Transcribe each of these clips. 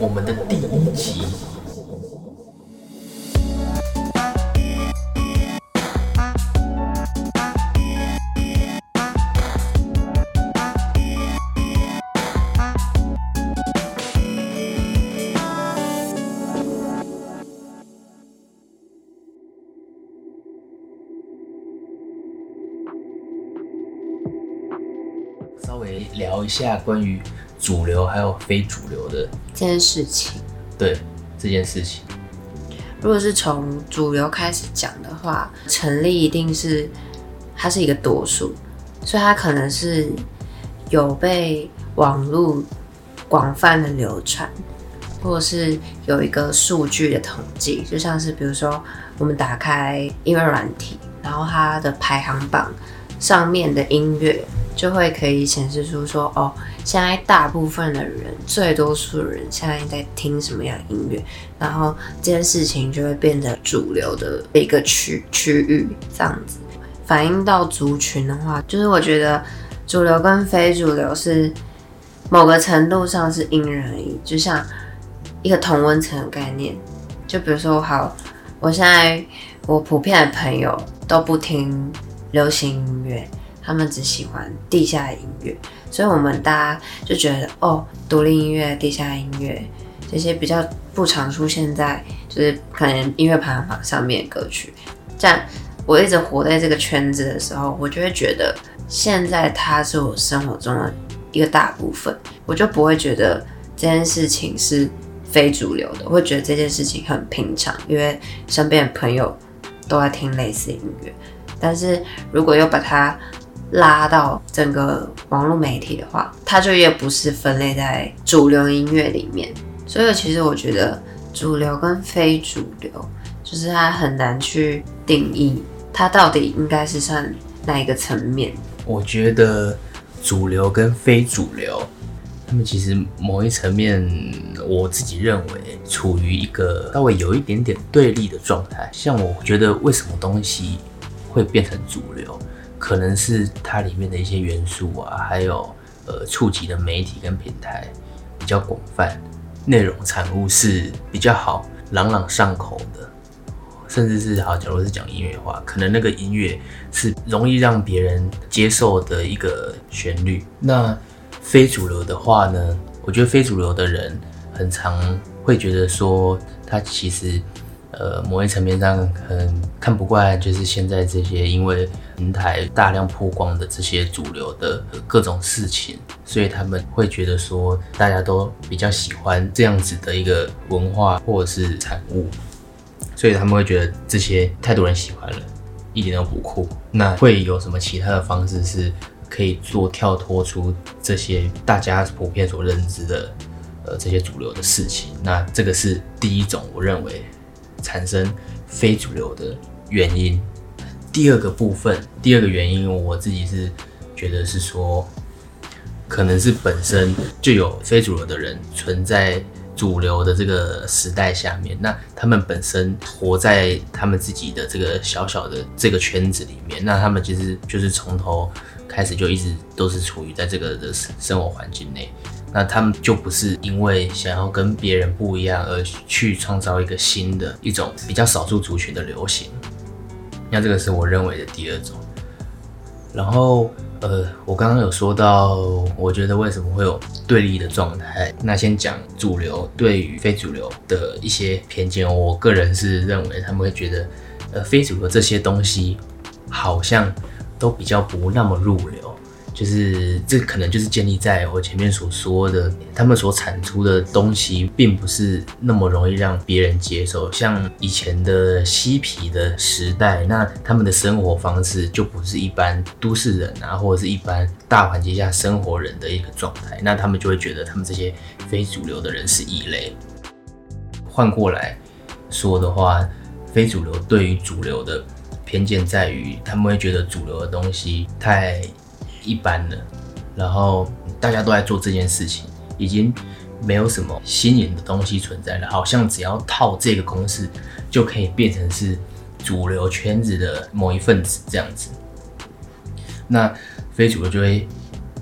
我们的第一集。稍微聊一下关于主流还有非主流的这件事情。对这件事情。如果是从主流开始讲的话，成立一定是它是一个多数，所以它可能是有被网络广泛的流传，或者是有一个数据的统计，就像是比如说我们打开音乐软体，然后它的排行榜上面的音乐就会可以显示出说，哦，现在大部分的人，最多数的人现在在听什么样的音乐，然后这件事情就会变得主流的一个区区域这样子。反映到族群的话，就是我觉得主流跟非主流是某个程度上是因人而异，就像一个同温层的概念。就比如说，好，我现在我普遍的朋友都不听流行音乐，他们只喜欢地下音乐，所以我们大家就觉得哦，独立音乐、地下音乐这些比较不常出现在就是可能音乐排行榜上面的歌曲。这样我一直活在这个圈子的时候，我就会觉得现在它是我生活中的一个大部分，我就不会觉得这件事情是非主流的，我会觉得这件事情很平常，因为身边的朋友都在听类似音乐。但是如果又把它拉到整个网络媒体的话，它就也不是分类在主流音乐里面。所以其实我觉得主流跟非主流，就是它很难去定义它到底应该是算哪一个层面。我觉得主流跟非主流，他们其实某一层面，我自己认为处于一个稍微有一点点对立的状态。像我觉得为什么东西会变成主流，可能是它里面的一些元素啊，还有呃触及的媒体跟平台比较广泛，内容产物是比较好朗朗上口的。甚至是好，假如是讲音乐话，可能那个音乐是容易让别人接受的一个旋律。那非主流的话呢？我觉得非主流的人很常会觉得说，他其实呃某一层面上很看不惯，就是现在这些因为平台大量曝光的这些主流的各种事情，所以他们会觉得说，大家都比较喜欢这样子的一个文化或者是产物。所以他们会觉得这些太多人喜欢了，一点都不酷。那会有什么其他的方式是可以做跳脱出这些大家普遍所认知的呃这些主流的事情？那这个是第一种我认为产生非主流的原因。第二个部分，第二个原因，我自己是觉得是说，可能是本身就有非主流的人存在。主流的这个时代下面，那他们本身活在他们自己的这个小小的这个圈子里面，那他们其实就是从头开始就一直都是处于在这个的生活环境内，那他们就不是因为想要跟别人不一样而去创造一个新的一种比较少数族群的流行，那这个是我认为的第二种，然后。呃，我刚刚有说到，我觉得为什么会有对立的状态？那先讲主流对于非主流的一些偏见。我个人是认为他们会觉得，呃，非主流这些东西好像都比较不那么入流。就是这可能就是建立在我前面所说的，他们所产出的东西并不是那么容易让别人接受。像以前的嬉皮的时代，那他们的生活方式就不是一般都市人啊，或者是一般大环境下生活人的一个状态，那他们就会觉得他们这些非主流的人是异类。换过来说的话，非主流对于主流的偏见在于，他们会觉得主流的东西太。一般的，然后大家都在做这件事情，已经没有什么新颖的东西存在了。好像只要套这个公式，就可以变成是主流圈子的某一份子这样子。那非主流就会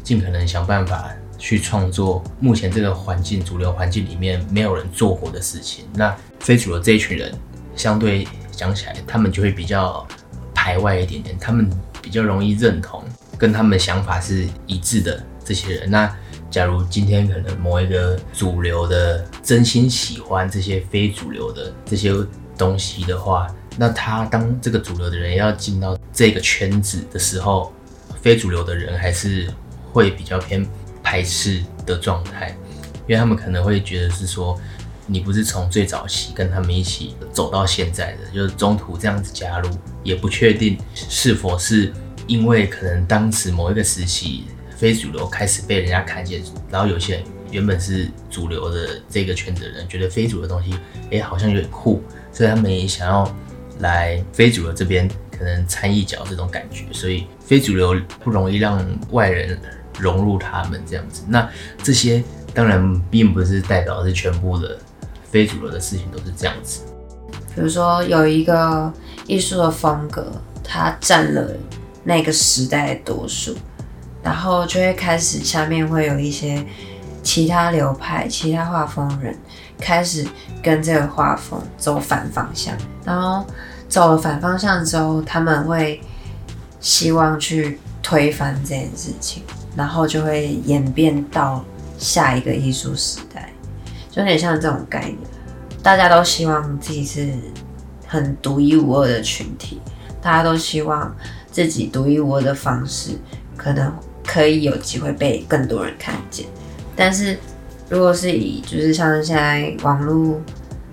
尽可能想办法去创作目前这个环境主流环境里面没有人做过的事情。那非主流这一群人，相对讲起来，他们就会比较排外一点点，他们比较容易认同跟他们的想法是一致的这些人。那假如今天可能某一个主流的真心喜欢这些非主流的这些东西的话，那他当这个主流的人要进到这个圈子的时候，非主流的人还是会比较偏排斥的状态，因为他们可能会觉得是说，你不是从最早期跟他们一起走到现在的，就是中途这样子加入，也不确定是否是因为可能当时某一个时期非主流开始被人家看见，然后有些人原本是主流的这个圈子的人，觉得非主流的东西，哎，好像有点酷，所以他们也想要来非主流这边可能掺一脚这种感觉，所以非主流不容易让外人融入他们这样子。那这些当然并不是代表是全部的非主流的事情都是这样子。比如说有一个艺术的风格，它占了那个时代的多数，然后就会开始下面会有一些其他流派、其他画风人开始跟这个画风走反方向，然后走了反方向之后，他们会希望去推翻这件事情，然后就会演变到下一个艺术时代，就有点像这种概念。大家都希望自己是很独一无二的群体，大家都希望自己独一无二的方式可能可以有机会被更多人看见。但是如果是以就是像现在网络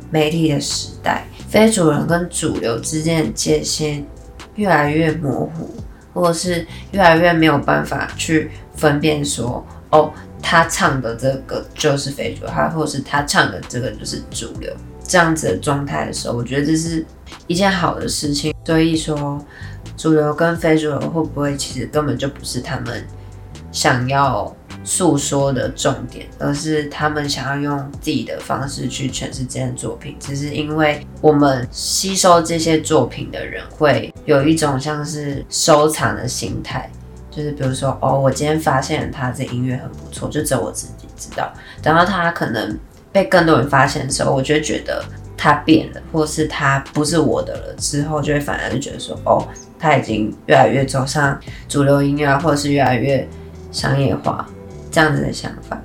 媒体的时代，非主流跟主流之间的界限越来越模糊，或者是越来越没有办法去分辨说，哦，他唱的这个就是非主流，或者是他唱的这个就是主流，这样子的状态的时候，我觉得这是一件好的事情。所以说，主流跟非主流会不会其实根本就不是他们想要诉说的重点，而是他们想要用自己的方式去诠释这件作品。只是因为我们吸收这些作品的人会有一种像是收藏的心态，就是比如说，哦，我今天发现他这音乐很不错，就只有我自己知道。等到他可能被更多人发现的时候，我就会觉得他变了，或是他不是我的了。之后就会反而就觉得说，哦，他已经越来越走上主流音乐，或者是越来越商业化这样子的想法。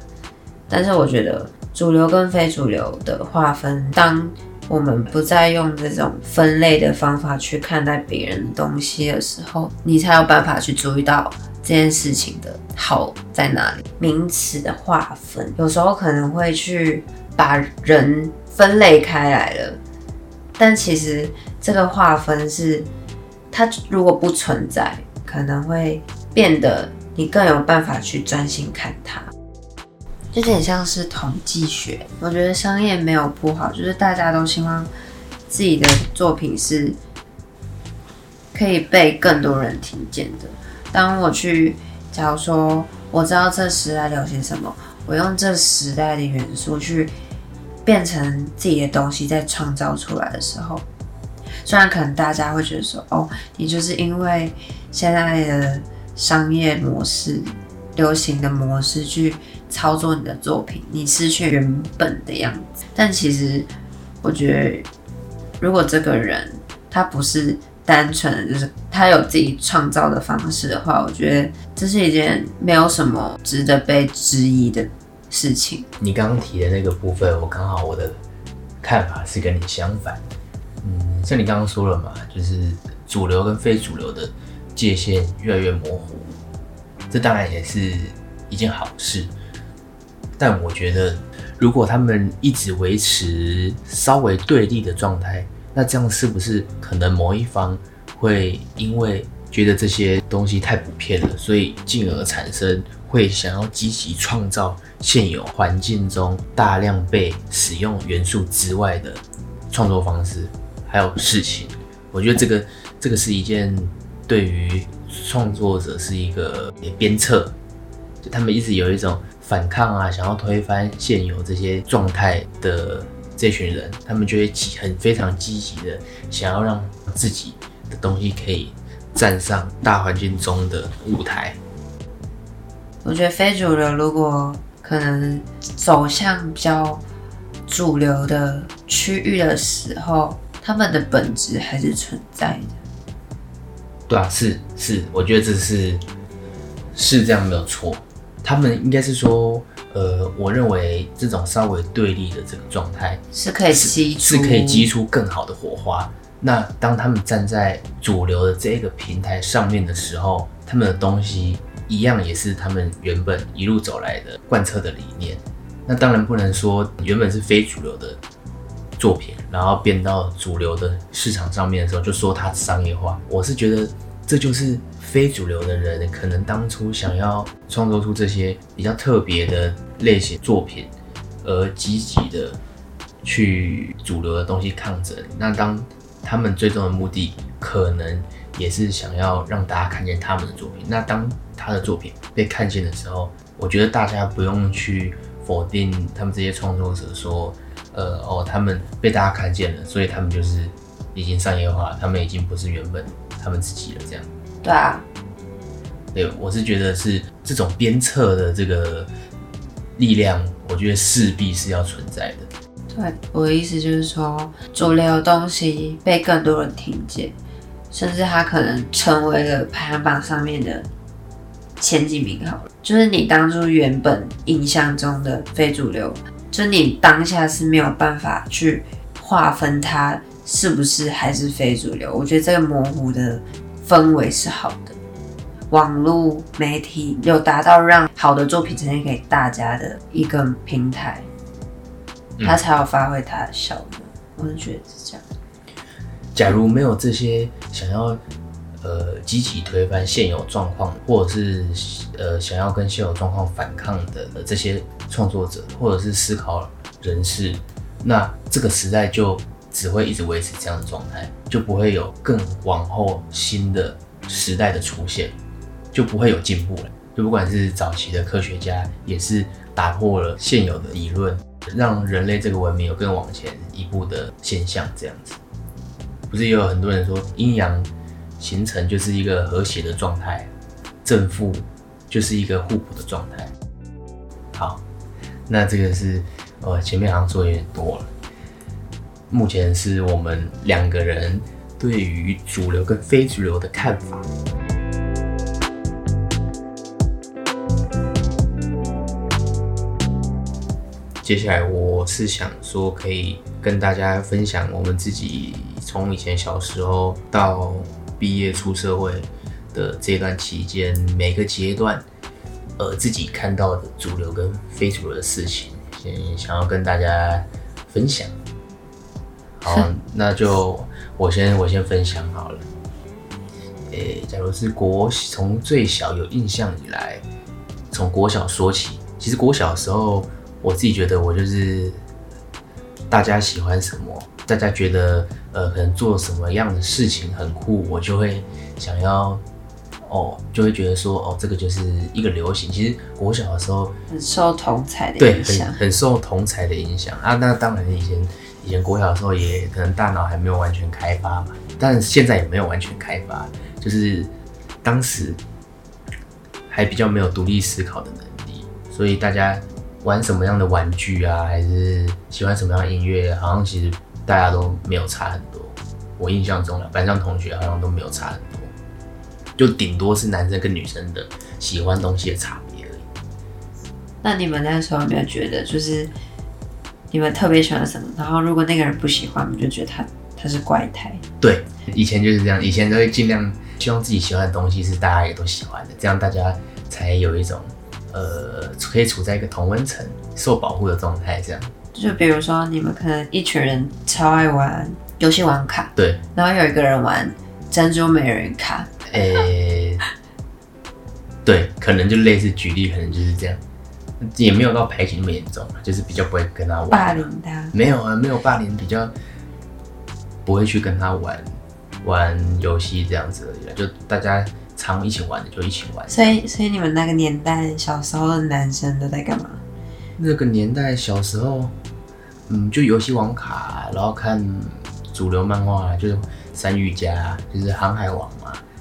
但是我觉得主流跟非主流的划分，当我们不再用这种分类的方法去看待别人的东西的时候，你才有办法去注意到这件事情的好在哪里。名词的划分，有时候可能会去把人分类开来了，但其实这个划分是它如果不存在，可能会变得你更有办法去专心看它。就有点像是统计学，我觉得商业没有不好，就是大家都希望自己的作品是可以被更多人听见的。当我去，假如说我知道这时代流行什么，我用这时代的元素去变成自己的东西，再创造出来的时候，虽然可能大家会觉得说，哦，你就是因为现在的商业模式、流行的模式去操作你的作品，你失去原本的样子。但其实，我觉得，如果这个人他不是单纯的就是他有自己创造的方式的话，我觉得这是一件没有什么值得被质疑的事情。你刚刚提的那个部分，我刚好我的看法是跟你相反。嗯，像你刚刚说了嘛，就是主流跟非主流的界限越来越模糊，这当然也是一件好事。但我觉得，如果他们一直维持稍微对立的状态，那这样是不是可能某一方会因为觉得这些东西太普遍了，所以进而产生会想要积极创造现有环境中大量被使用元素之外的创作方式，还有事情？我觉得这个这个是一件对于创作者是一个鞭策，就他们一直有一种反抗啊，想要推翻现有这些状态的这群人，他们就会很非常积极的想要让自己的东西可以站上大环境中的舞台。我觉得非主流如果可能走向比较主流的区域的时候，他们的本质还是存在的。对啊，是是，我觉得这是是这样没有错。他们应该是说，呃，我认为这种稍微对立的这个状态是可以激出，是可以激出更好的火花。那当他们站在主流的这个平台上面的时候，他们的东西一样也是他们原本一路走来的贯彻的理念。那当然不能说原本是非主流的作品，然后变到主流的市场上面的时候就说它商业化。我是觉得这就是非主流的人可能当初想要创作出这些比较特别的类型作品，而积极的去主流的东西抗争。那当他们最终的目的可能也是想要让大家看见他们的作品。那当他的作品被看见的时候，我觉得大家不用去否定他们这些创作者说，呃，哦，他们被大家看见了，所以他们就是已经商业化，他们已经不是原本他们自己了。这样，对啊，对我是觉得是这种鞭策的这个力量，我觉得势必是要存在的。对，我的意思就是说，主流东西被更多人听见，甚至它可能成为了排行榜上面的前几名。好了，就是你当初原本印象中的非主流，就你当下是没有办法去划分它是不是还是非主流。我觉得这个模糊的氛围是好的，网络媒体有达到让好的作品呈现给大家的一个平台。它才有发挥它的效果，我是觉得是这样。假如没有这些想要呃积极推翻现有状况，或者是呃想要跟现有状况反抗的这些创作者，或者是思考人士，那这个时代就只会一直维持这样的状态，就不会有更往后新的时代的出现，就不会有进步了。就不管是早期的科学家，也是打破了现有的理论。让人类这个文明有更往前一步的现象，这样子，不是也有很多人说阴阳形成就是一个和谐的状态，正负就是一个互补的状态。好，那这个是呃前面好像说有点多了。目前是我们两个人对于主流跟非主流的看法。接下来我是想说，可以跟大家分享我们自己从以前小时候到毕业出社会的这段期间，每个阶段，呃，自己看到的主流跟非主流的事情，先想要跟大家分享。好，那就我先我先分享好了。诶，假如是国从最小有印象以来，从国小说起，其实国小的时候。我自己觉得，我就是大家喜欢什么，大家觉得呃，可能做什么样的事情很酷，我就会想要哦，就会觉得说哦，这个就是一个流行。其实国小的时候很受同才的对，很很受同才的影响啊。那当然以前以前国小的时候也可能大脑还没有完全开发嘛，但现在也没有完全开发，就是当时还比较没有独立思考的能力，所以大家。玩什么样的玩具啊，还是喜欢什么样的音乐？好像其实大家都没有差很多。我印象中，班上同学好像都没有差很多，就顶多是男生跟女生的喜欢东西的差别而已。那你们那时候有没有觉得，就是你们特别喜欢什么？然后如果那个人不喜欢，你就觉得他他是怪胎？对，以前就是这样，以前都会尽量希望自己喜欢的东西是大家也都喜欢的，这样大家才有一种。呃，可以处在一个同温层、受保护的状态，这样。就比如说，你们可能一群人超爱玩游戏王卡，对。然后有一个人玩珍珠美人卡，诶，对，可能就类似举例，可能就是这样，也没有到排挤那么严重就是比较不会跟他玩。霸凌他？没有啊，没有霸凌，比较不会去跟他玩玩游戏这样子而已，就大家。常一起玩的就一起玩，所以所以你们那个年代小时候的男生都在干嘛？那个年代小时候，嗯，就游戏网卡，然后看主流漫画，就是三玉家，就是航海王嘛，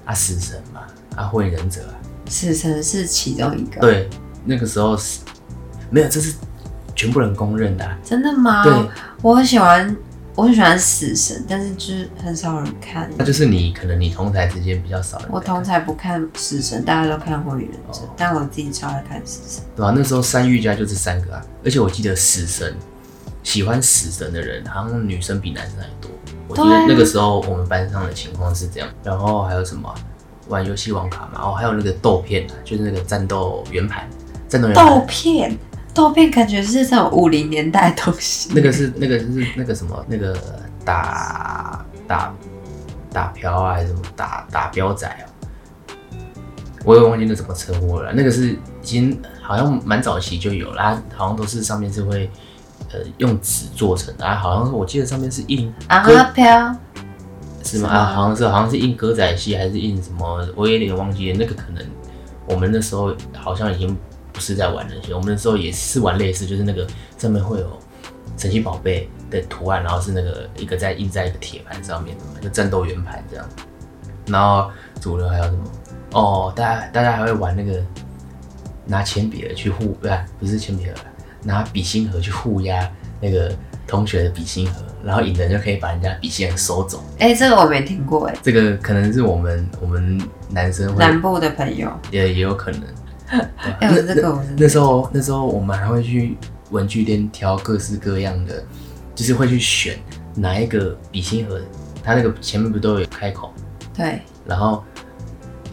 啊死神嘛，啊火影忍者啊，死神是其中一个。，对，那个时候是没有，这是全部人公认的啊、真的吗？对，我很喜欢，我很喜欢死神，但是就是很少人看。那就是你可能你同台之间比较少人我同台不看死神，大家都看火影忍者，哦但我自己超爱看死神。对啊、那时候三御家就这三个啊，而且我记得死神喜欢死神的人，好像女生比男生还多。我记得那个时候我们班上的情况是这样。然后还有什么啊玩游戏网卡嘛，哦，还有那个豆片啊，就是那个战斗圆盘，战斗圆盘豆。片，豆片感觉是这种五零年代的东西。那个是那个是那个什么那个打打打瓢啊，还是什么打打标仔啊？我也忘记那怎么称呼了。那个是已经好像蛮早期就有了，它好像都是上面是会呃用纸做成的，啊，好像是我记得上面是印啊歌飘，是吗？啊，好像是好像是印歌仔戏还是印什么，我有点忘记了。那个可能我们那时候好像已经不是在玩那些，我们那时候也是玩类似，就是那个上面会有神奇宝贝的图案，然后是那个一个在印在一个铁盘上面的嘛，就战斗圆盘这样。然后主流还有什么？哦，大家大家还会玩那个拿铅笔的去互，不是不是铅笔盒，拿笔芯盒去互压那个同学的笔芯盒，然后赢的人就可以把人家笔芯盒收走。哎、这个我没听过哎、这个可能是我们我们男生会南部的朋友，也也有可能。哎、那时候那时候我们还会去文具店挑各式各样的，就是会去选哪一个笔芯盒，它那个前面不都有开口，对，然后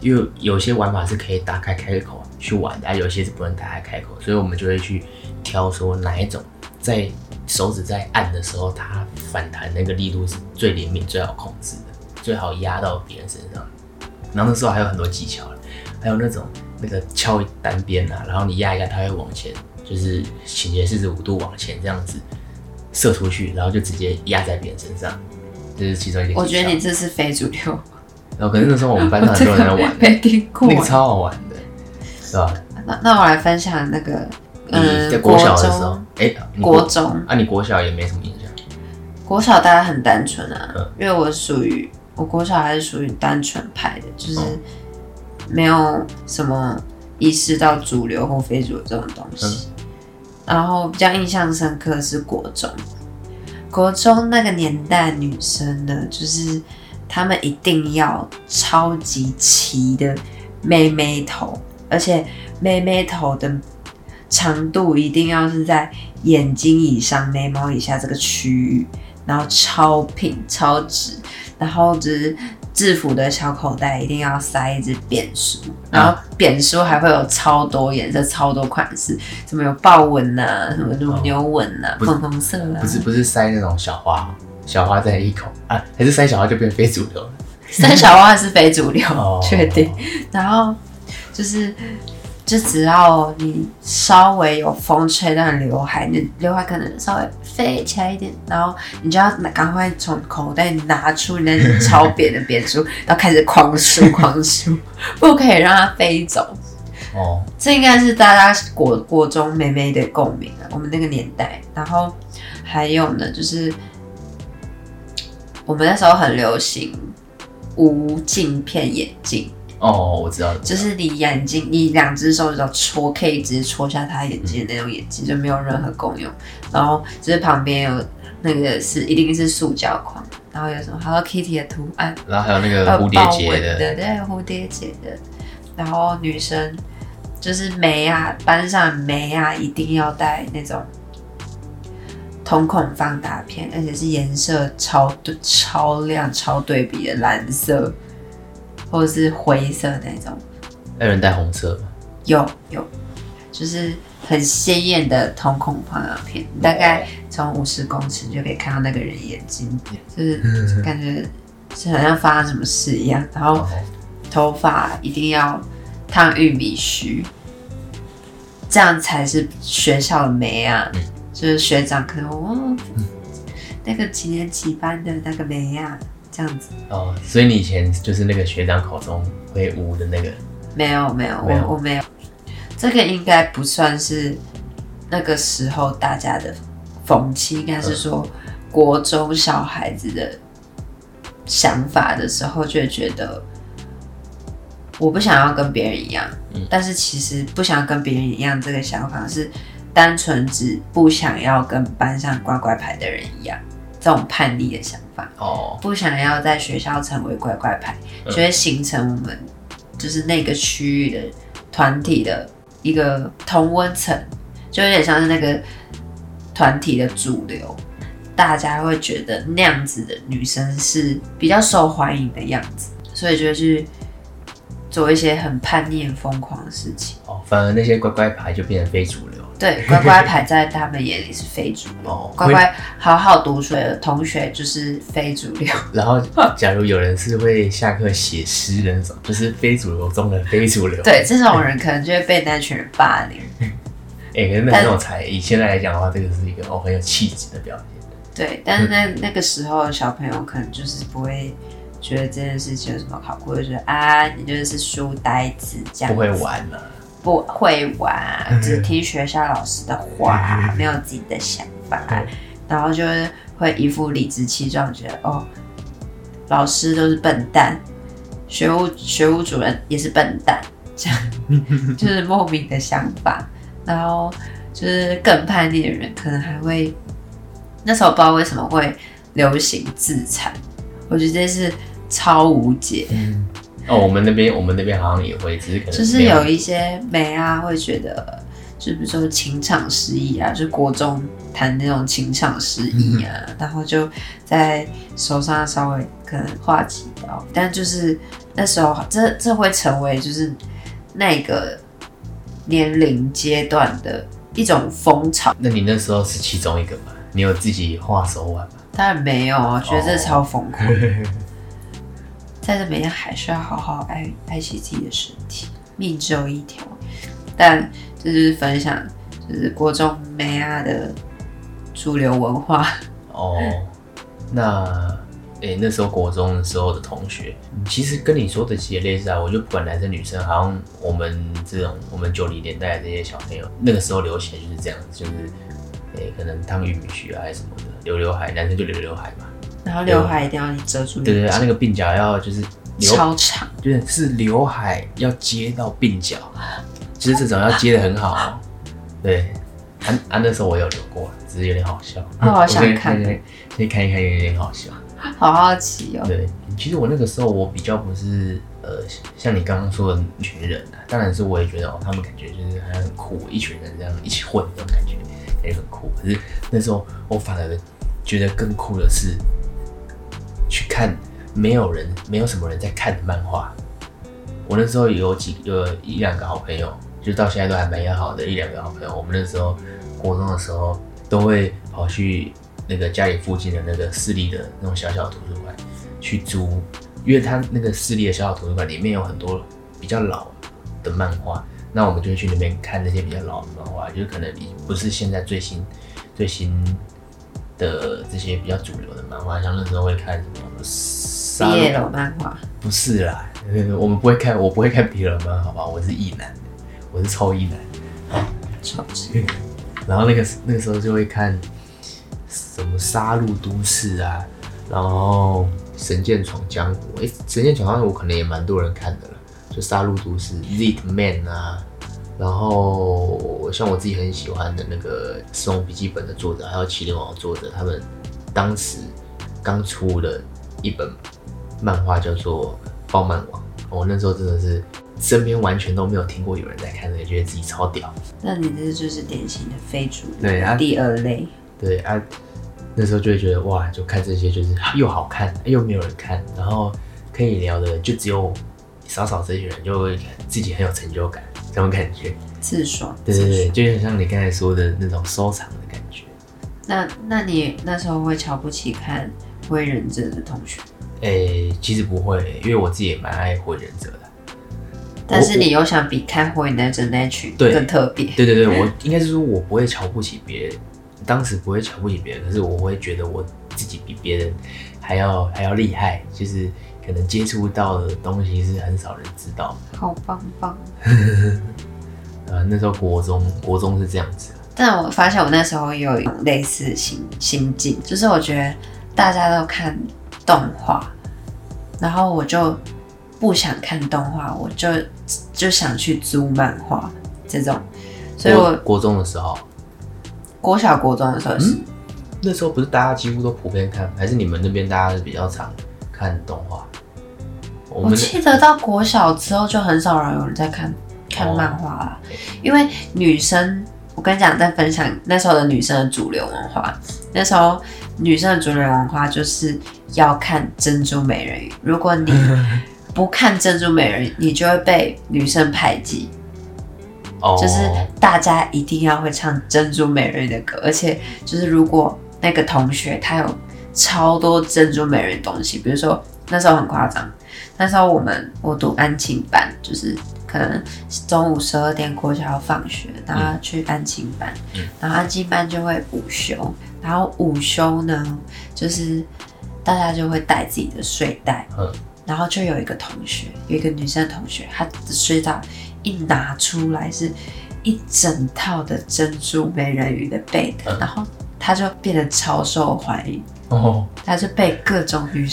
又有些玩法是可以打开开口去玩的，啊，有些是不能打开开口，所以我们就会去挑说哪一种在手指在按的时候，它反弹那个力度是最灵敏、最好控制的，最好压到别人身上。然后那时候还有很多技巧，还有那种那个敲单边啊，然后你压一下，它会往前，就是倾斜四十五度往前这样子射出去，然后就直接压在别人身上，这是其中一个。我觉得你这是非主流，然后可是那时候我们班上很多人在玩，没听过、那个超好玩的，是吧？那那我来分享那个，你在嗯，国小的时候，哎、你国中，啊，你国小也没什么印象，国小大家很单纯啊，嗯。因为我属于我国小还是属于单纯派的，就是嗯没有什么意识到主流或非主流这种东西。然后比较印象深刻的是国中，国中那个年代女生呢，就是她们一定要超级齐的妹妹头，而且妹妹头的长度一定要是在眼睛以上、眉毛以下这个区域，然后超平、超直，然后就是制服的小口袋一定要塞一支扁梳，然后扁梳还会有超多颜色、超多款式，什么有豹纹呐、什么乳牛纹呐、不是粉红色啊，不是不是塞那种小花，小花在一口啊，还是塞小花就变非主流了。三小花是非主流 哦，确定。然后就是，就只要你稍微有风吹到你刘海，你刘海可能稍微飞起来一点，然后你就要赶快从口袋拿出你那支超扁的扁梳，然后开始狂梳狂梳，不可以让它飞走。哦，这应该是大家国国中妹妹的共鸣啊，我们那个年代。然后还有呢，就是我们那时候很流行无镜片眼镜，哦，我知道，就是你眼睛，你两只手指头戳，可以直接戳下他眼睛的那种眼睛，就没有任何功用。然后就是旁边有那个是一定是塑胶框，然后有什么 Hello Kitty 的图案，然后还有那个蝴蝶结的，对对，蝴蝶结的。然后女生就是眉啊，班上眉啊一定要带那种瞳孔放大片，而且是颜色超对、超亮、超对比的蓝色，或者是灰色那种。还有人戴红色吗？有有，就是很鲜艳的瞳孔放大片，大概从五十公尺就可以看到那个人眼睛，就是感觉是好像发生什么事一样。然后哦头发一定要烫玉米须，这样才是学校的美啊。嗯就是学长可能哦，那个几年几班的那个美啊，这样子。哦，所以你以前就是那个学长口中会污的那个，没有没有，我我没有，这个应该不算是那个时候大家的风气，应该是说国中小孩子的想法的时候，就会觉得我不想要跟别人一样，嗯。但是其实不想要跟别人一样这个想法是单纯只不想要跟班上乖乖牌的人一样，这种叛逆的想法，哦，不想要在学校成为乖乖牌，嗯就会形成我们就是那个区域的团体的一个同温层，就有点像是那个团体的主流。大家会觉得那样子的女生是比较受欢迎的样子，所以就会去做一些很叛逆、很疯狂的事情。哦，反而那些乖乖牌就变成非主流。对，乖乖 牌在他们眼里是非主流，哦乖乖好好读书的同学就是非主流。然后，假如有人是会下课写诗的那种，就是非主流中的非主流。对，这种人可能就会被那群人霸凌。哎、可是那种才以现在来讲的话，这个是一个哦很有气质的表现。对，但是那那个时候的小朋友可能就是不会觉得这件事情有什么好过，就觉得啊，你就是书呆子这样，不会，玩了、不会玩，只听学校老师的话，没有自己的想法，然后就是会一副理直气壮，觉得哦，老师都是笨蛋，学务学务主任也是笨蛋，这样 就是莫名的想法，然后就是更叛逆的人可能还会。那时候不知道为什么会流行自残，我觉得这是超无解。嗯，哦，我们那边我们那边好像也会，只是可能就是有有一些妹啊会觉得，就比如说情场失意啊，就国中谈那种情场失意啊，然后就在手上稍微可能画几刀，但就是那时候这这会成为就是那个年龄阶段的一种风潮。那你那时候是其中一个吗？你有自己画手腕吗？当然没有啊，觉得这超疯狂。在这每天还是要好好爱爱惜自己的身体，命只有一条。但这就是分享，就是国中美亚的主流文化。哦，那诶、那时候国中的时候的同学，其实跟你说的其实也类似啊。我就不管男生女生，好像我们这种我们九零年代的这些小朋友，那个时候流行就是这样子，就是诶、可能烫玉米须啊还是什么的，留刘海，男生就留刘海嘛。然后刘海一定要你遮住，对对对，啊那个鬓角要就是留超长。就是是刘海要接到鬓角，就是这种要接的很好、哦。对，啊啊那时候我有留过，只是有点好笑。我好想看可以看一看，有点好笑。好好奇哦。对，其实我那个时候我比较不是呃像你刚刚说的一群人啊，当然是我也觉得哦，他们感觉就是好像很酷，一群人这样一起混那种感觉，感觉很酷。可是那时候我反而觉得更酷的是去看没有人没有什么人在看的漫画。我那时候有几有一两个好朋友，就到现在都还蛮要好的一两个好朋友。我们那时候国中的时候都会跑去那个家里附近的那个私立的那种小小图书馆去租，因为他那个私立的小小图书馆里面有很多比较老的漫画，那我们就会去那边看那些比较老的漫画，就是可能不是现在最新最新的这些比较主流的漫画，像那时候会看什么杀戮毕业了漫画，不是啦，我们不会看，我不会看别人漫，好吧？我是异男，我是超异男。超级然后那个那个时候就会看什么《杀戮都市》啊，然后《神剑闯江湖》。诶，《神剑闯江湖》可能也蛮多人看的了，就《杀戮都市》《Zi Man》啊，然后像我自己很喜欢的那个《死亡笔记本》的作者，还有《麒麟王》的作者，他们当时刚出的一本漫画叫做《暴漫王》，我那时候真的是身边完全都没有听过有人在看的，觉得自己超屌。那你这就是典型的非主流对啊第二类。对啊，那时候就会觉得哇，就看这些就是又好看又没有人看，然后可以聊的就只有少少这些人，就会自己很有成就感，这种感觉。自爽。对对对，就很像你刚才说的那种收藏的感觉。那那你那时候会瞧不起看火影忍者的同学，诶、其实不会，因为我自己也蛮爱火影忍者的。但是你又想比看火影忍者那群更特别。对对对，我应该是说我不会瞧不起别人，当时不会瞧不起别人，可是我会觉得我自己比别人还要还要厉害，就是可能接触到的东西是很少人知道的。好棒棒！呃，那时候国中，国中是这样子。但我发现我那时候有类似的心心境，就是我觉得大家都看动画，然后我就不想看动画，我就就想去租漫画这种，所以我国中的时候，国小国中的时候是。那时候不是大家几乎都普遍看，还是你们那边大家比较常看动画？我我记得到国小之后就很少人有人在看看漫画啦，因为女生，我跟你讲，在分享那时候的女生的主流文化，那时候女生的主流文化就是要看珍珠美人鱼，如果你 不看珍珠美人鱼，你就会被女生排挤，哦，就是大家一定要会唱珍珠美人鱼的歌，而且就是如果那个同学他有超多珍珠美人鱼的东西，比如说那时候很夸张，那时候我们我读安亲班，就是可能中午十二点国小要放学，然后去安亲班，嗯。然后安亲班就会午休，然后午休呢就是大家就会带自己的睡袋，嗯。然后就有一个同学，有一个女生同学，她的睡袋一拿出来是一整套的珍珠美人鱼的被的，嗯。然后她就变得超受欢迎，哦，他就被各种女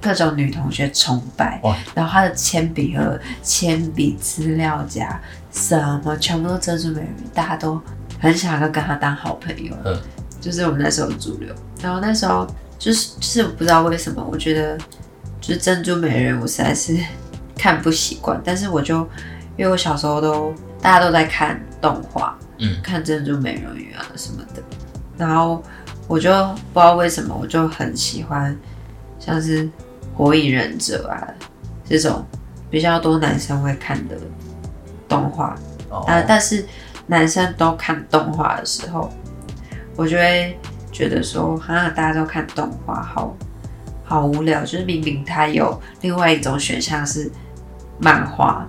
各种女同学崇拜，然后他的铅笔盒、铅笔、资料夹什么全部都珍珠美人鱼，大家都很想要跟他当好朋友。嗯就是我们那时候主流。然后那时候就是就是我不知道为什么，我觉得就是珍珠美人，我实在是看不习惯。但是我就因为我小时候都大家都在看动画，嗯看珍珠美人鱼啊什么的，然后我就不知道为什么，我就很喜欢像是火影忍者啊这种比较多男生会看的动画。哦，啊，但是男生都看动画的时候，我就会觉得说，哈，大家都看动画，好好无聊。就是明明他有另外一种选项是漫画，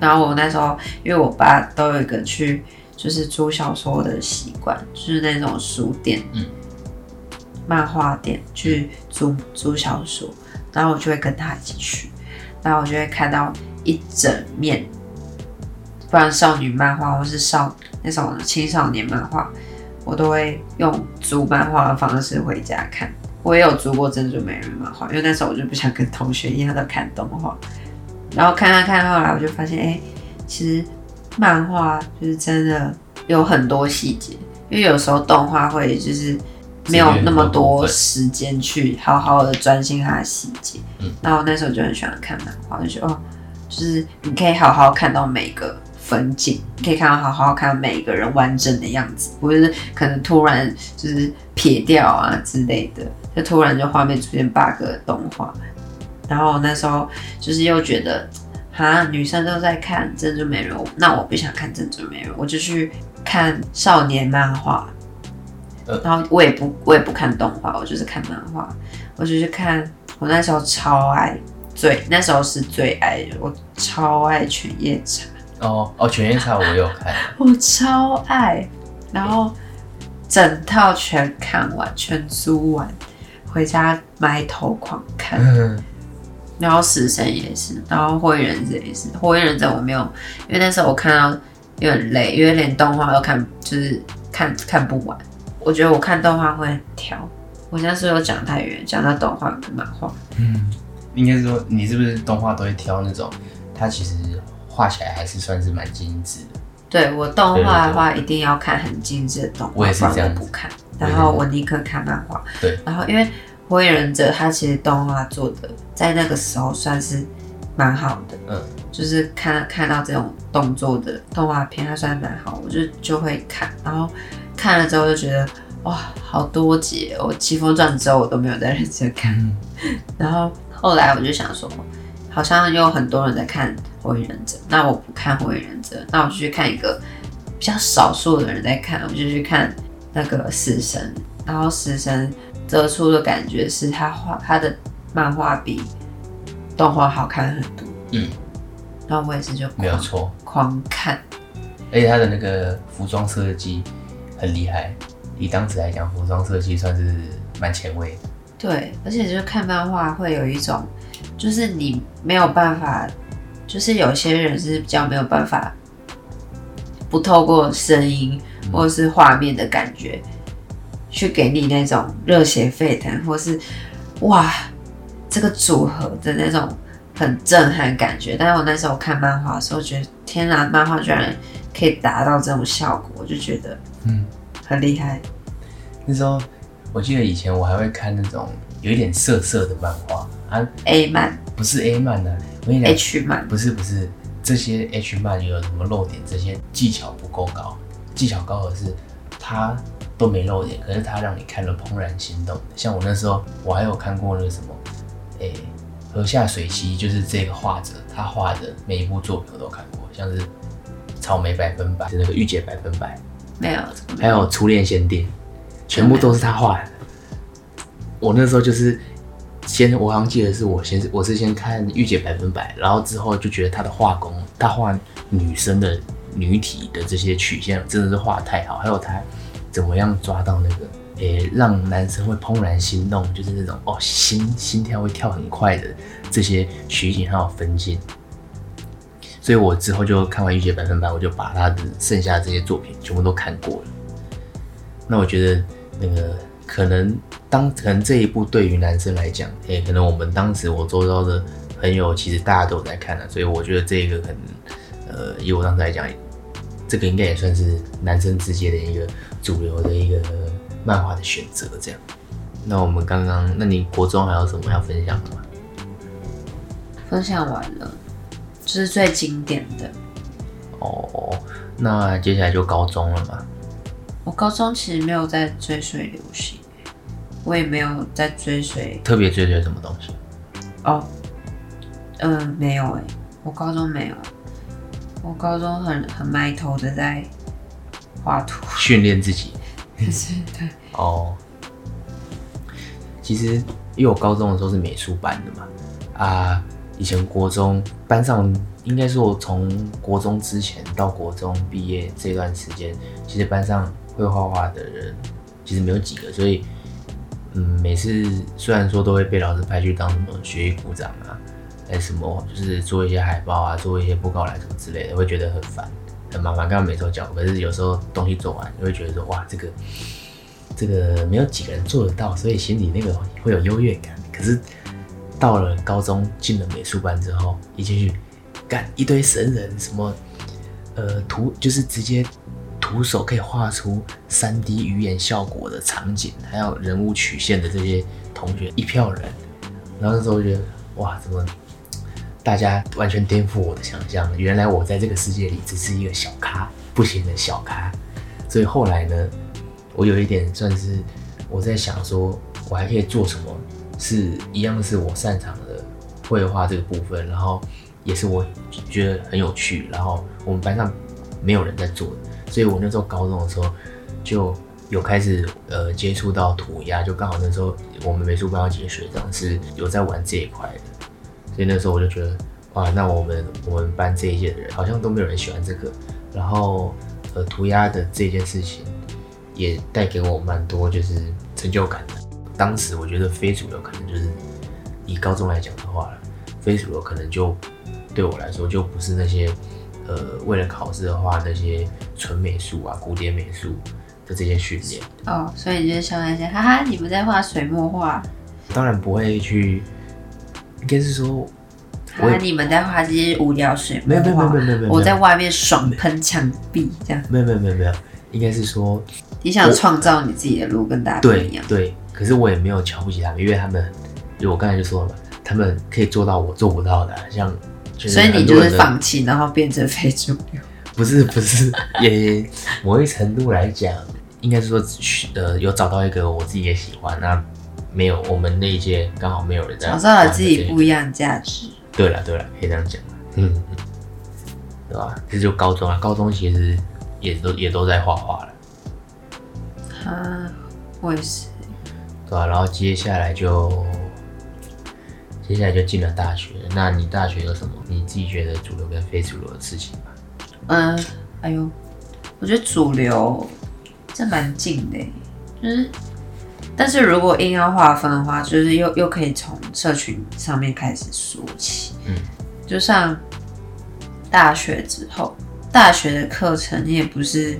然后我那时候因为我爸都有一个去就是租小说的习惯，就是那种书店、嗯漫画店去租租小说，然后我就会跟他一起去，然后我就会看到一整面。不然少女漫画或是少那种青少年漫画，我都会用租漫画的方式回家看。我也有租过珍珠美人漫画，因为那时候我就不想跟同学一样的看动画，然后看看看，后来我就发现，哎、其实漫画就是真的有很多细节，因为有时候动画会就是没有那么多时间去好好的专心它的细节。嗯，然后我那时候就很喜欢看漫画，就觉得哦，就是你可以好好看到每个风景，你可以看到好好看到每一个人完整的样子，不是可能突然就是撇掉啊之类的，就突然就画面出现 bug 的动画。然后那时候就是又觉得，哈，女生都在看珍珠美人，那我不想看珍珠美人，我就去看少年漫画。呃然后我也不我也不看动画，我就是看漫画，我就去看。我那时候超爱最那时候是最爱的，我超爱犬夜叉。哦哦，犬夜叉我有看，我超爱，然后整套全看完，全租完，回家埋头狂看。嗯然后死神也是，然后火影忍者也是。火影忍者我没有，因为那时候我看到有点累，因为连动画都看，就是看看不完。我觉得我看动画会很挑。我现在是不是有讲太远，讲到动画跟漫画。嗯，应该是说你是不是动画都会挑那种，它其实画起来还是算是蛮精致的。对我动画的话，一定要看很精致的动画，我也是这样不看。然后我宁可看漫画。对。然后因为火影忍者它其实动画做的在那个时候算是蛮好的，嗯，就是看看到这种动作的动画片，它算蛮好，我就就会看。然后看了之后就觉得哇，好多集哦！我《疾风传》之后我都没有再认真看。嗯 然后后来我就想说，好像有很多人在看《火影忍者》，那我不看《火影忍者》，那我就去看一个比较少数的人在看，我就去看那个《死神》。然后《死神》得出的感觉是他画他的漫画比动画好看很多。嗯，然后我也是就没有错。狂看，而且他的那个服装设计很厉害，以当时来讲，服装设计算是蛮前卫的。对，而且就是看漫画会有一种，就是你没有办法，就是有些人是比较没有办法，不透过声音或者是画面的感觉，去给你那种热血沸腾，或是哇这个组合的那种很震撼感觉。但是我那时候看漫画的时候，觉得天哪，漫画居然可以达到这种效果，我就觉得嗯，很厉害。那时候我记得以前我还会看那种有一点色色的漫画啊，A 漫、不是 A 漫的、我跟你讲，H 漫，不是不是，这些 H 漫有什么漏点？这些技巧不够高，技巧高的是它都没漏点，可是他让你看了怦然心动。像我那时候，我还有看过那个什么，诶、河下水希就是这个画者，他画的每一部作品我都看过，像是草莓百分百，是那个御姐百分百，没有还有初恋限定，全部都是他画的。我那时候就是先，我好像记得是我先，我是先看御姐百分百，然后之后就觉得他的画工，他画女生的女体的这些曲线真的是画得太好，还有他怎么样抓到那个，诶、让男生会怦然心动，就是那种哦心心跳会跳很快的这些取景还有分镜。所以我之后就看完《御姐百分百》，我就把他的剩下这些作品全部都看过了。那我觉得那个可能当可能这一部对于男生来讲，诶、可能我们当时我周遭的朋友其实大家都有在看了，所以我觉得这个可能呃，以我当时来讲，这个应该也算是男生之间的一个主流的一个漫画的选择。这样，那我们刚刚，那你国中还有什么要分享的吗？分享完了，这是最经典的。哦，那接下来就高中了嘛。我高中其实没有在追随流行，我也没有在追随特别追随什么东西？哦，嗯、没有哎、我高中没有，我高中很很埋头的在画图，训练自己。是对，哦，其实因为我高中的时候是美术班的嘛，啊，以前国中班上应该是我从国中之前到国中毕业这段时间，其实班上会画画的人其实没有几个，所以嗯，每次虽然说都会被老师派去当什么学艺鼓掌啊，还是什么就是做一些海报啊，做一些布告栏什么之类的，会觉得很烦。很麻烦，刚刚没做教，可是有时候东西做完，你会觉得说，哇，这个这个没有几个人做得到，所以心里那个会有优越感。可是到了高中进了美术班之后，一进去干一堆神人，什么呃图就是直接徒手可以画出三 D 语言效果的场景，还有人物曲线的这些同学一票人，然后那时候觉得哇，怎么大家完全颠覆我的想象，原来我在这个世界里只是一个小咖，不行的小咖。所以后来呢，我有一点算是我在想说，我还可以做什么，是一样是我擅长的绘画这个部分，然后也是我觉得很有趣，然后我们班上没有人在做的，所以我那时候高中的时候就有开始呃接触到涂鸦，就刚好那时候我们美术班有几个学长是有在玩这一块的。所以那时候我就觉得，哇，那我们我们班这一届的人好像都没有人喜欢这个，然后呃，涂鸦的这件事情也带给我蛮多就是成就感的。当时我觉得非主流可能就是以高中来讲的话，非主流可能就对我来说就不是那些呃为了考试的话那些纯美术啊、古典美术的这些训练，哦，所以你就是像那些，哈哈，你不在画水墨画，当然不会去，应该是说哈哈，你们在画这些无聊水没有没有，没有没有没有，我在外面爽喷墙壁这样。没有没有没有没有，应该是说你想创造你自己的路，跟大家不对一样。对，可是我也没有瞧不起他们，因为他们，就我刚才就说了嘛，他们可以做到我做不到的啊，像所以你就是放弃，然后变成非主流。不是不是，也某一程度来讲，应该是说呃有找到一个我自己也喜欢，那没有我们那一届刚好没有人在找到了自己不一样的价值。对了对了，可以这样讲，嗯，嗯对吧？这就高中啊，高中其实也都也都在画画了。啊，我也是。对吧、然后接下来就，接下来就进了大学。那你大学有什么你自己觉得主流跟非主流的事情吗？嗯，哎呦，我觉得主流这蛮近的，就是，但是如果硬要划分的话，就是又又可以从社群上面开始说起。嗯，就像大学之后，大学的课程你也不是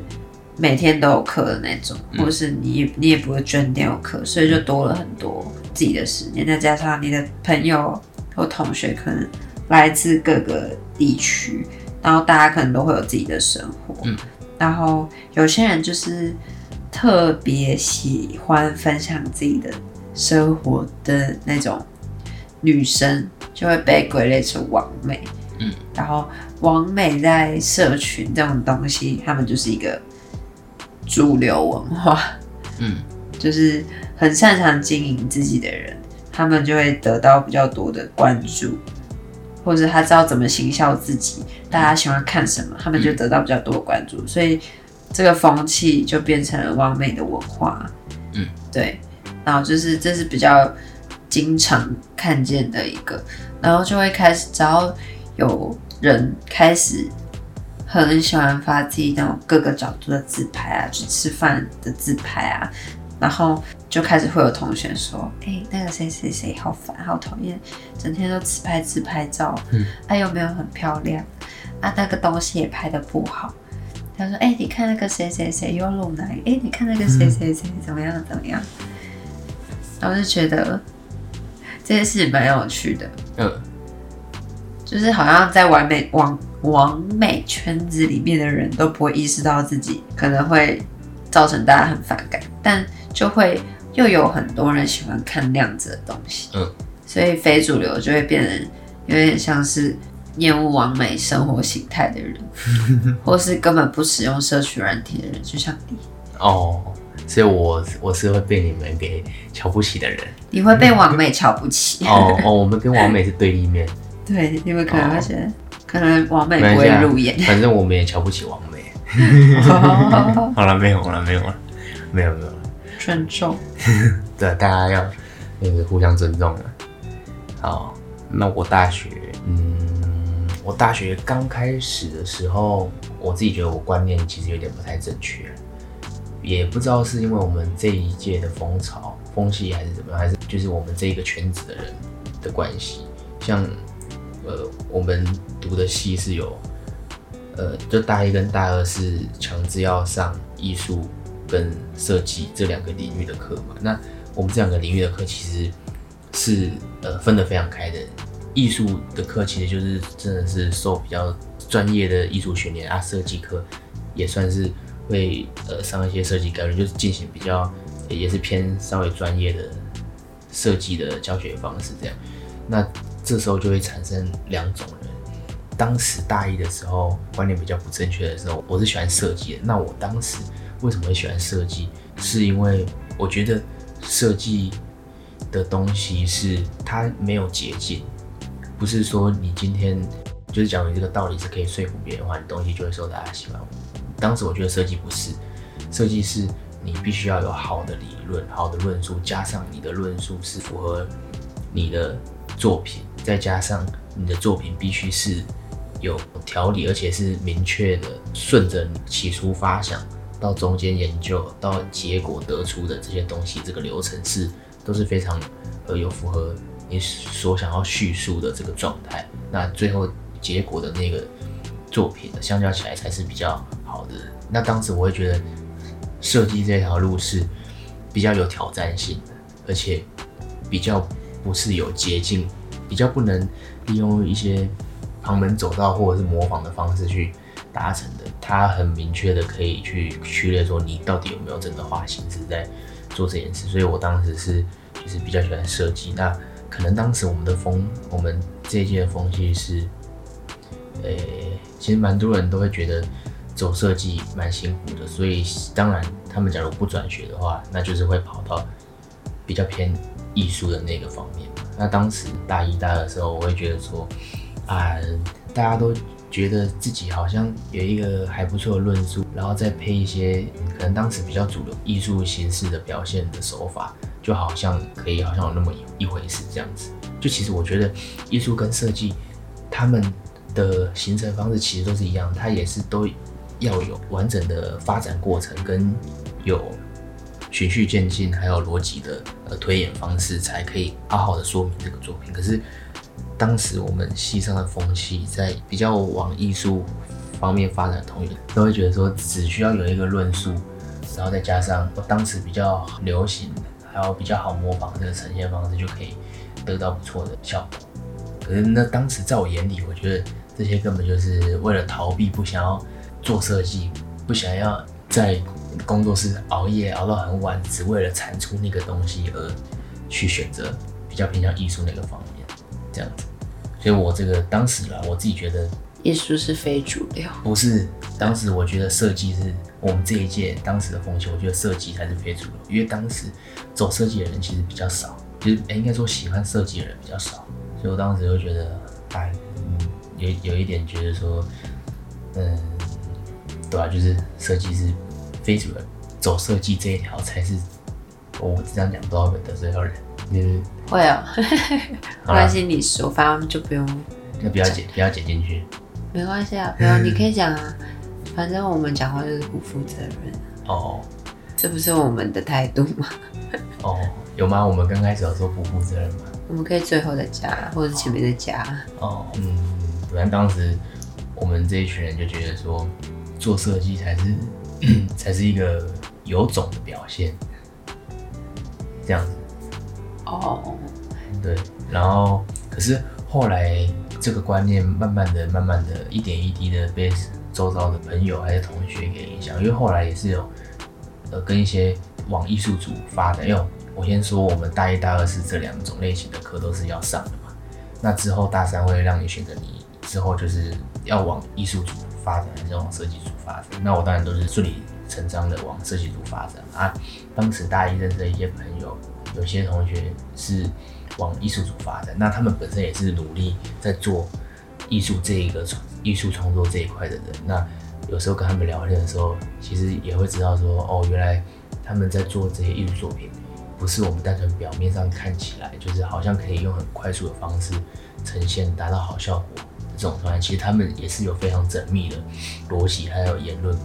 每天都有课的那种，或是你也你也不会全天有课，所以就多了很多自己的时间，再加上你的朋友或同学可能来自各个地区，然后大家可能都会有自己的生活，嗯，然后有些人就是特别喜欢分享自己的生活的那种女生，就会被归类成王美，嗯，然后王美在社群这种东西，他们就是一个主流文化，嗯，就是很擅长经营自己的人，他们就会得到比较多的关注，或者他知道怎么行销自己，大家喜欢看什么，他们就得到比较多的关注，所以这个风气就变成了完美的文化。嗯，对，然后就是这是比较经常看见的一个，然后就会开始只要有人开始很喜欢发自己那种各个角度的自拍啊，去吃饭的自拍啊，然后就开始会有同学说：“哎、那个谁谁谁好烦，好讨厌，整天都自拍自拍照，嗯，哎、又没有很漂亮，啊，那个东西也拍的不好。”他说：“哎、你看那个谁谁谁又露奶，哎、你看那个谁谁谁怎么样怎么样。”然后就觉得这件事情蛮有趣的，嗯，就是好像在完美网完美圈子里面的人都不会意识到自己可能会造成大家很反感，但就会又有很多人喜欢看那样子的东西，嗯，所以非主流就会变成有点像是厌恶完美生活形态的人，或是根本不使用社群软体的人，就像你，哦，所以我我是会被你们给瞧不起的人。你会被完美瞧不起，哦哦，我们跟完美是对立面，对，你们可能会觉得，可能完美不会入眼。反正我们也瞧不起完美。好了，没有了，没有了，没有没有了。尊重，对，大家要那个互相尊重了。好，那我大学，嗯，我大学刚开始的时候，我自己觉得我观念其实有点不太正确，也不知道是因为我们这一届的风潮、风气还是怎么样，还是就是我们这一个圈子的人的关系。像呃，我们读的系是有，呃，就大一跟大二是强制要上艺术跟设计这两个领域的课嘛。那我们这两个领域的课其实是呃分得非常开的。艺术的课其实就是真的是受比较专业的艺术训练啊，设计课也算是会呃上一些设计概论，就是进行比较也是偏稍微专业的设计的教学方式这样。那这时候就会产生两种人。当时大一的时候，观念比较不正确的时候，我是喜欢设计的。那我当时为什么会喜欢设计？是因为我觉得设计的东西是它没有捷径，不是说你今天就是讲你这个道理是可以说服别人的话，你东西就会受大家喜欢。当时我觉得设计不是，设计是你必须要有好的理论、好的论述，加上你的论述是符合你的作品，再加上你的作品必须是有条理，而且是明确的，顺着起初发想到中间研究到结果得出的这些东西，这个流程是都是非常呃有符合你所想要叙述的这个状态。那最后结果的那个作品相较起来才是比较好的。那当时我会觉得设计这条路是比较有挑战性的，而且比较不是有捷径，比较不能利用一些旁门左道或者是模仿的方式去达成的。它很明确的可以去区列说你到底有没有真的花心思在做这件事。所以我当时是就是比较喜欢设计。那可能当时我们的风，我们这一届的风气是，呃、其实蛮多人都会觉得走设计蛮辛苦的，所以当然他们假如不转学的话，那就是会跑到比较偏艺术的那个方面。那当时大一、大二的时候，我会觉得说，啊，大家都觉得自己好像有一个还不错的论述，然后再配一些可能当时比较主流艺术形式的表现的手法，就好像可以好像有那么一一回事这样子。就其实我觉得艺术跟设计，他们的形成方式其实都是一样，它也是都要有完整的发展过程，跟有循序渐进，还有逻辑的呃推演方式，才可以好好的说明这个作品。可是当时我们系上的风气，在比较往艺术方面发展的同学，都会觉得说，只需要有一个论述，然后再加上当时比较流行，还有比较好模仿这个呈现方式，就可以得到不错的效果。可是那当时在我眼里，我觉得这些根本就是为了逃避，不想要做设计，不想要在工作室熬夜熬到很晚，只为了产出那个东西而去选择比较偏向艺术那个方面，这样子。所以我这个当时啦，我自己觉得艺术是非主流，不是，当时我觉得设计是我们这一届当时的风气，我觉得设计才是非主流，因为当时走设计的人其实比较少，就是哎、应该说喜欢设计的人比较少，所以我当时就觉得，哎，嗯，有有一点觉得说，嗯，对吧、就是设计是非主流，走设计这一条才是，我这样讲不知道会不会得罪到人，就是会哦，关系，你说，反正就不用，那不要剪，不要剪进去，没关系啊，不用，你可以讲啊，反正我们讲话就是不负责任，哦这不是我们的态度吗？哦，有吗？我们刚开始有说不负责任吗？我们可以最后再加，或者前面再加。哦，嗯，反正当时我们这一群人就觉得说，做设计才是 才是一个有种的表现，这样子，哦，对。然后，可是后来这个观念慢慢的、慢慢的、一点一滴的被周遭的朋友还有同学给影响，因为后来也是有呃跟一些往艺术组发展，因为我先说我们大一、大二是这两种类型的课都是要上的嘛，那之后大三会让你选择你之后就是要往艺术组发展还是往设计组发展，那我当然都是顺理成章的往设计组发展。啊。当时大一认识的一些朋友，有些同学是往艺术组发展，那他们本身也是努力在做艺术这一个艺术创作这一块的人。那有时候跟他们聊天的时候，其实也会知道说，哦，原来他们在做这些艺术作品，不是我们单纯表面上看起来就是好像可以用很快速的方式呈现，达到好效果这种方案。其实他们也是有非常缜密的逻辑，还有言论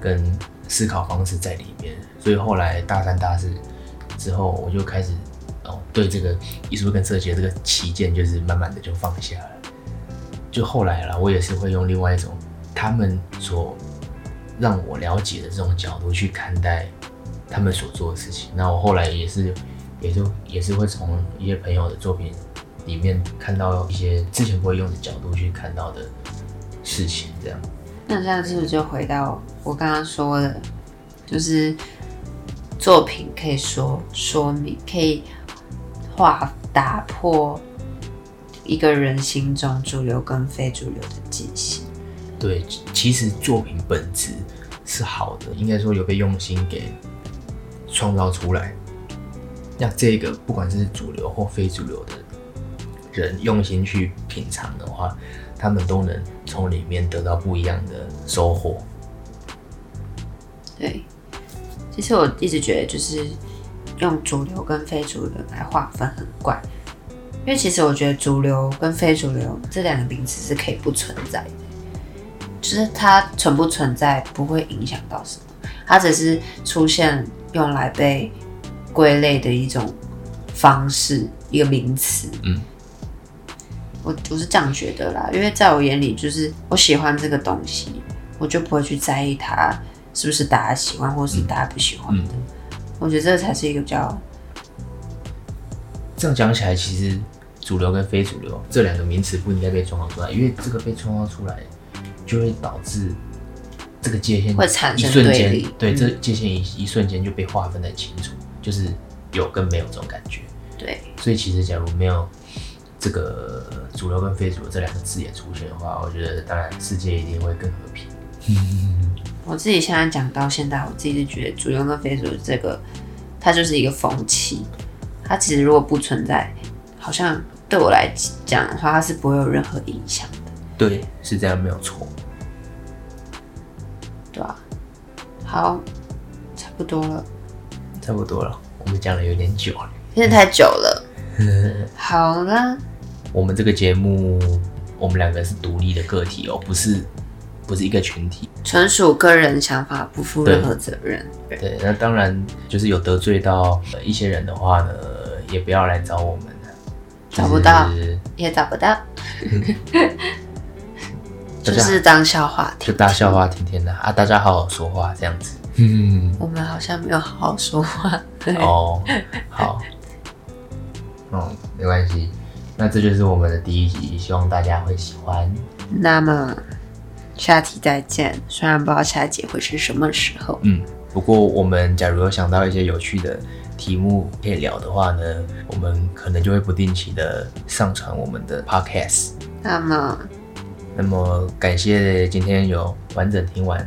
跟思考方式在里面。所以后来大三、大四之后，我就开始哦，对这个艺术跟设计的这个旗舰，就是慢慢的就放下了。就后来啦，我也是会用另外一种他们所让我了解的这种角度去看待他们所做的事情。那我后来也是，也就也是会从一些朋友的作品里面看到一些之前不会用的角度去看到的事情，这样。那这样是不是就回到我刚刚说的，就是作品可以说说明，可以划打破一个人心中主流跟非主流的界限。对，其其实作品本质是好的，应该说有被用心给创造出来。那这个不管是主流或非主流的人用心去品尝的话，他们都能从里面得到不一样的收获。对，其实我一直觉得就是用主流跟非主流来划分很怪，因为其实我觉得主流跟非主流这两个名词是可以不存在的，就是它存不存在不会影响到什么，它只是出现用来被归类的一种方式，一个名词。嗯，我我是这样觉得啦，因为在我眼里，就是我喜欢这个东西，我就不会去在意它是不是大家喜欢或是大家不喜欢的。我觉得这才是一个比较这样讲起来，其实主流跟非主流这两个名词不应该被创造出来，因为这个被创造出来，就会导致这个界限会产生一瞬间对，这界限一一瞬间就被划分得很清楚，就是有跟没有这种感觉。对所以其实假如没有这个主流跟非主流这两个字眼出现的话，我觉得当然世界一定会更和平。我自己现在讲到现在，我自己是觉得主流跟非主流这个，它就是一个风气。它其实如果不存在，好像对我来讲的话，它是不会有任何影响的，对，是这样没有错。对啊、好，差不多了，差不多了，我们讲的有点久了。现在太久了。好啦，我们这个节目，我们两个是独立的个体哦，不是不是一个群体。纯属个人想法，不负任何责任。对，那当然就是有得罪到呃一些人的话呢，也不要来找我们了。找不到就是也找不到，就是当笑话听。就大笑话听听的啊，大家好好说话这样子。嗯，我们好像没有好好说话。对，哦，好，嗯，没关系。那这就是我们的第一集，希望大家会喜欢。那么下期再见。虽然不知道下一集会是什么时候，嗯，不过我们假如有想到一些有趣的题目可以聊的话呢，我们可能就会不定期的上传我们的 podcast。那么那么感谢今天有完整听完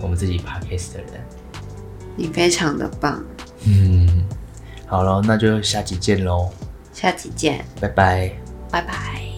我们自己 podcast 的人。你非常的棒，嗯，好了，那就下期见喽，下期见，拜拜。拜拜。